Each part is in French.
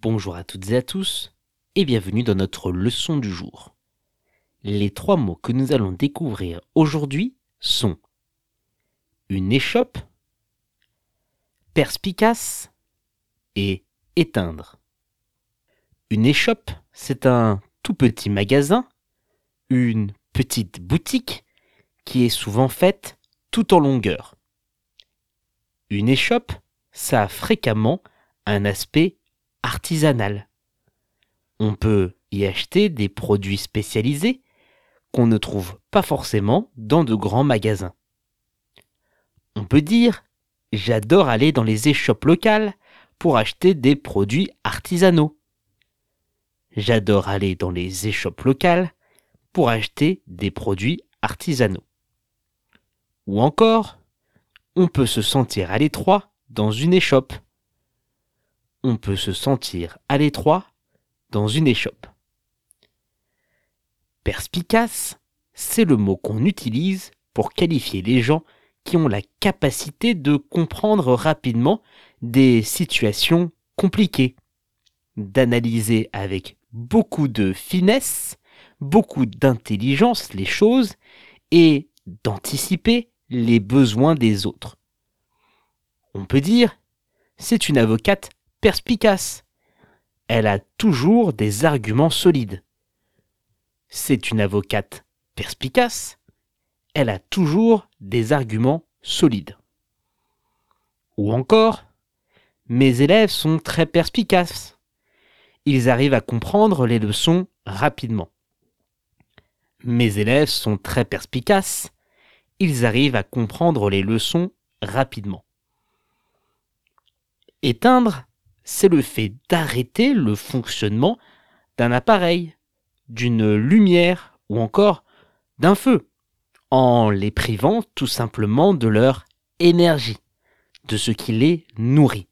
Bonjour à toutes et à tous et bienvenue dans notre leçon du jour. Les trois mots que nous allons découvrir aujourd'hui sont une échoppe, perspicace et éteindre. Une échoppe, c'est un tout petit magasin, une petite boutique qui est souvent faite tout en longueur. Une échoppe, ça a fréquemment un aspect artisanal. On peut y acheter des produits spécialisés qu'on ne trouve pas forcément dans de grands magasins. On peut dire j'adore aller dans les échoppes locales pour acheter des produits artisanaux. J'adore aller dans les échoppes locales pour acheter des produits artisanaux. Ou encore, on peut se sentir à l'étroit dans une échoppe on peut se sentir à l'étroit dans une échoppe. Perspicace, c'est le mot qu'on utilise pour qualifier les gens qui ont la capacité de comprendre rapidement des situations compliquées, d'analyser avec beaucoup de finesse, beaucoup d'intelligence les choses et d'anticiper les besoins des autres. On peut dire, c'est une avocate perspicace. Elle a toujours des arguments solides. C'est une avocate perspicace. Elle a toujours des arguments solides. Ou encore, mes élèves sont très perspicaces. Ils arrivent à comprendre les leçons rapidement. Mes élèves sont très perspicaces. Ils arrivent à comprendre les leçons rapidement. Éteindre, c'est le fait d'arrêter le fonctionnement d'un appareil, d'une lumière ou encore d'un feu, en les privant tout simplement de leur énergie, de ce qui les nourrit.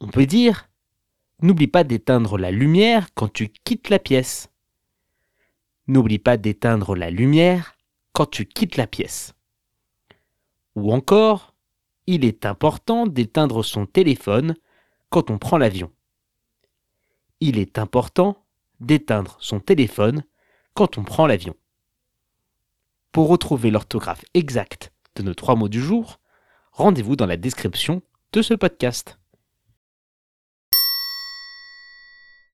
On peut dire, n'oublie pas d'éteindre la lumière quand tu quittes la pièce. N'oublie pas d'éteindre la lumière quand tu quittes la pièce. Ou encore, il est important d'éteindre son téléphone quand on prend l'avion. Il est important d'éteindre son téléphone quand on prend l'avion. Pour retrouver l'orthographe exacte de nos trois mots du jour, rendez-vous dans la description de ce podcast.